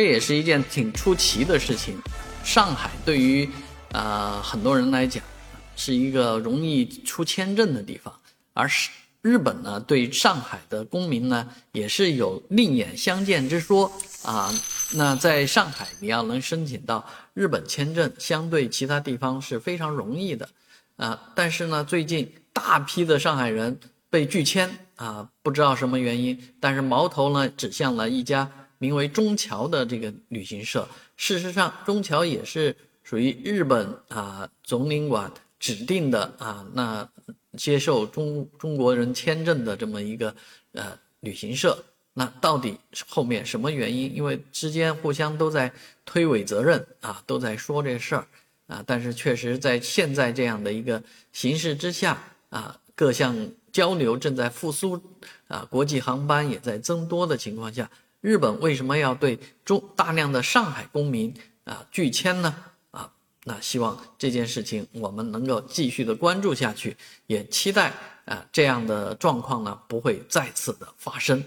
这也是一件挺出奇的事情。上海对于呃很多人来讲是一个容易出签证的地方，而日本呢对上海的公民呢也是有另眼相见之说啊。那在上海你要能申请到日本签证，相对其他地方是非常容易的啊。但是呢，最近大批的上海人被拒签啊，不知道什么原因，但是矛头呢指向了一家。名为中侨的这个旅行社，事实上，中侨也是属于日本啊总领馆指定的啊，那接受中中国人签证的这么一个呃旅行社。那到底后面什么原因？因为之间互相都在推诿责任啊，都在说这事儿啊。但是确实在现在这样的一个形势之下啊，各项交流正在复苏啊，国际航班也在增多的情况下。日本为什么要对中大量的上海公民啊拒签呢？啊，那希望这件事情我们能够继续的关注下去，也期待啊这样的状况呢不会再次的发生。